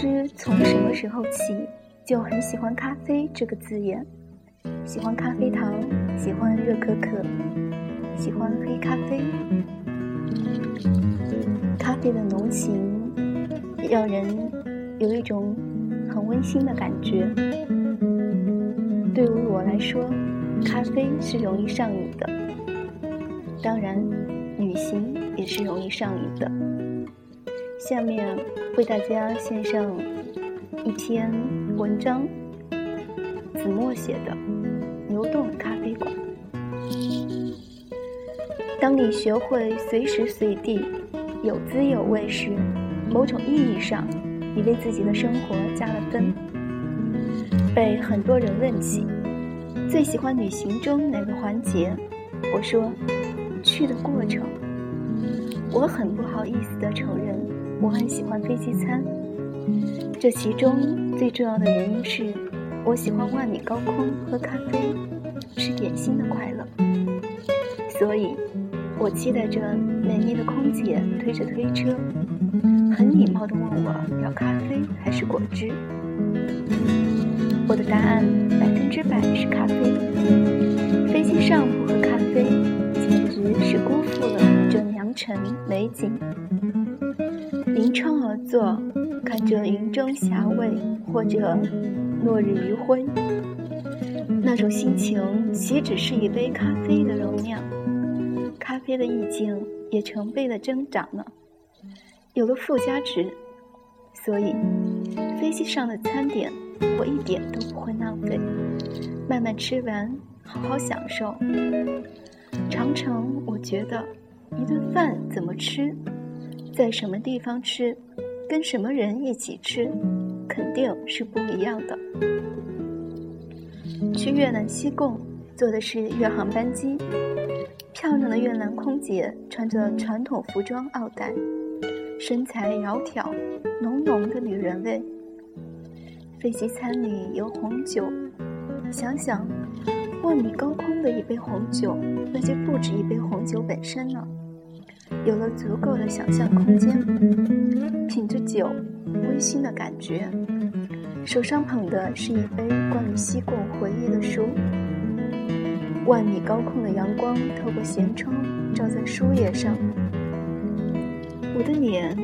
知从什么时候起，就很喜欢“咖啡”这个字眼，喜欢咖啡糖，喜欢热可可，喜欢黑咖啡。咖啡的浓情，让人有一种很温馨的感觉。对于我来说，咖啡是容易上瘾的。当然，旅行也是容易上瘾的。下面为大家献上一篇文章，子墨写的《牛顿咖啡馆》。当你学会随时随地有滋有味时，某种意义上，你为自己的生活加了分。被很多人问起最喜欢旅行中哪个环节，我说。去的过程，我很不好意思地承认，我很喜欢飞机餐。这其中最重要的原因是，我喜欢万米高空喝咖啡、吃点心的快乐。所以，我期待着美丽的空姐推着推车，很礼貌地问我要咖啡还是果汁。我的答案百分之百是咖啡。飞机上不喝咖啡。简直是辜负了这良辰美景。临窗而坐，看着云中霞蔚，或者落日余晖，那种心情岂止是一杯咖啡的容量？咖啡的意境也成倍的增长了，有了附加值。所以，飞机上的餐点我一点都不会浪费，慢慢吃完，好好享受。常常我觉得，一顿饭怎么吃，在什么地方吃，跟什么人一起吃，肯定是不一样的。去越南西贡，坐的是越航班机，漂亮的越南空姐穿着传统服装奥黛，身材窈窕，浓浓的女人味。飞机餐里有红酒，想想。万米高空的一杯红酒，那就不止一杯红酒本身了。有了足够的想象空间，品着酒，温馨的感觉。手上捧的是一杯关于西贡回忆的书。万米高空的阳光透过舷窗照在书页上，我的脸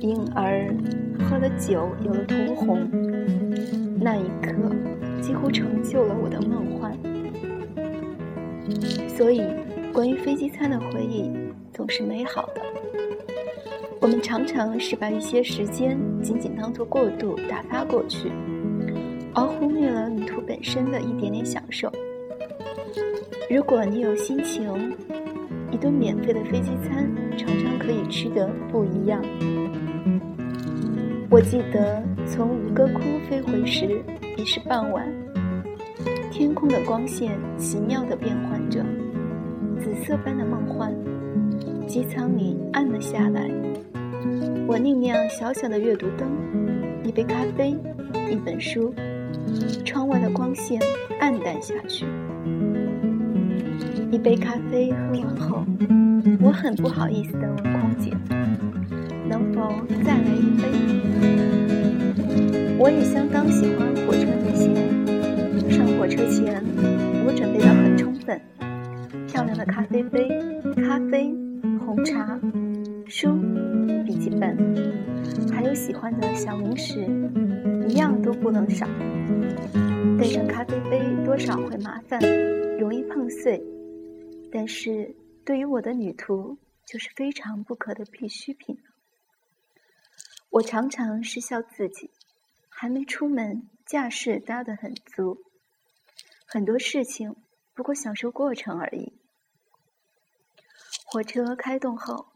因而喝了酒有了涂红。那一刻。几乎成就了我的梦幻，所以关于飞机餐的回忆总是美好的。我们常常是把一些时间仅仅当做过渡打发过去，而忽略了旅途本身的一点点享受。如果你有心情，一顿免费的飞机餐常常可以吃得不一样。我记得从吴哥窟飞回时。已是傍晚，天空的光线奇妙地变换着，紫色般的梦幻。机舱里暗了下来，我另亮小小的阅读灯，一杯咖啡，一本书。窗外的光线暗淡下去。一杯咖啡喝完后，我很不好意思地问空姐：“能否再来一杯？”我也相当喜欢火车旅行。上火车前，我准备的很充分：漂亮的咖啡杯、咖啡、茶、书、笔记本，还有喜欢的小零食，一样都不能少。带上咖啡杯多少会麻烦，容易碰碎，但是对于我的旅途，就是非常不可的必需品。我常常是笑自己。还没出门，架势搭得很足。很多事情不过享受过程而已。火车开动后，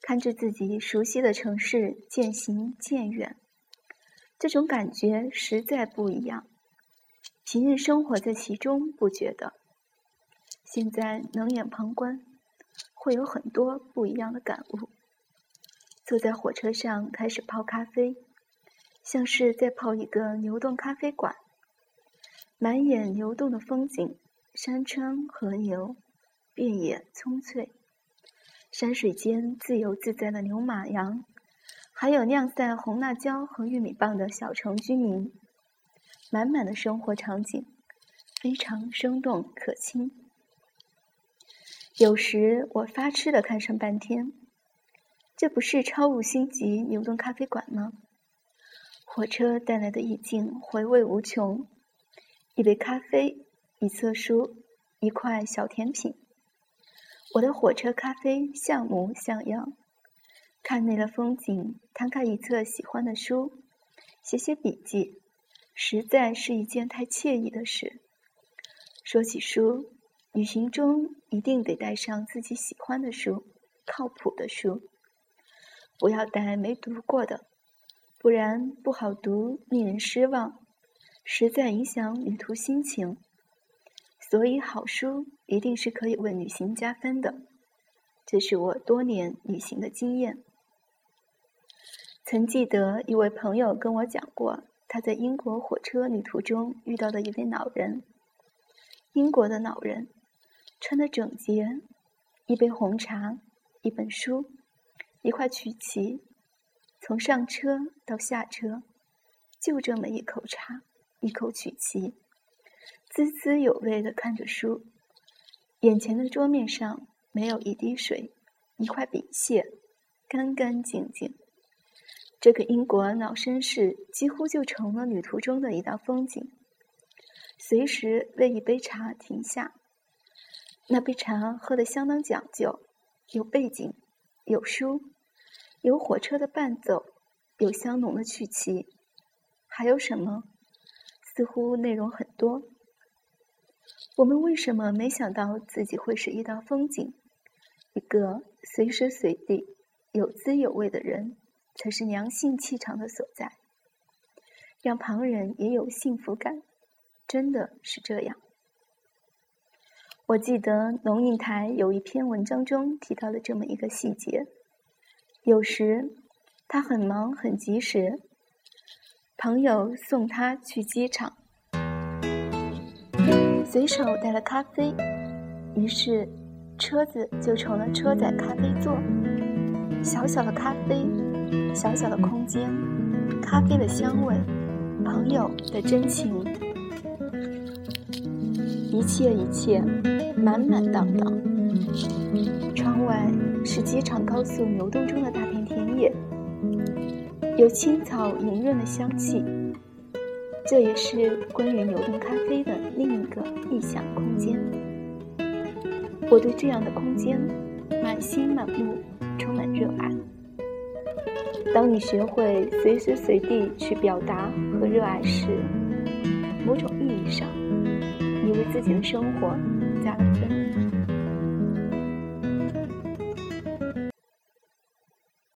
看着自己熟悉的城市渐行渐远，这种感觉实在不一样。平日生活在其中不觉得，现在冷眼旁观，会有很多不一样的感悟。坐在火车上，开始泡咖啡。像是在泡一个流动咖啡馆，满眼流动的风景，山川河流，遍野葱翠，山水间自由自在的牛马羊，还有酿赛红辣椒和玉米棒的小城居民，满满的生活场景，非常生动可亲。有时我发痴的看上半天，这不是超五星级牛顿咖啡馆吗？火车带来的意境回味无穷，一杯咖啡，一册书，一块小甜品。我的火车咖啡像模像样，看累了风景，摊开一册喜欢的书，写写笔记，实在是一件太惬意的事。说起书，旅行中一定得带上自己喜欢的书，靠谱的书，不要带没读过的。不然不好读，令人失望，实在影响旅途心情。所以好书一定是可以为旅行加分的，这是我多年旅行的经验。曾记得一位朋友跟我讲过，他在英国火车旅途中遇到的一位老人。英国的老人穿得整洁，一杯红茶，一本书，一块曲奇。从上车到下车，就这么一口茶，一口曲奇，滋滋有味的看着书。眼前的桌面上没有一滴水，一块笔屑，干干净净。这个英国老绅士几乎就成了旅途中的一道风景，随时为一杯茶停下。那杯茶喝得相当讲究，有背景，有书。有火车的伴奏，有香浓的曲奇，还有什么？似乎内容很多。我们为什么没想到自己会是一道风景？一个随时随地有滋有味的人，才是良性气场的所在，让旁人也有幸福感。真的是这样。我记得龙应台有一篇文章中提到了这么一个细节。有时他很忙很及时，朋友送他去机场，随手带了咖啡，于是车子就成了车载咖啡座。小小的咖啡，小小的空间，咖啡的香味，朋友的真情，一切一切满满当当。窗外。是机场高速流动中的大片田野，有青草莹润的香气。这也是关于牛顿咖啡的另一个异想空间。我对这样的空间满心满目充满热爱。当你学会随时随地去表达和热爱时，某种意义上，你为自己的生活加了分。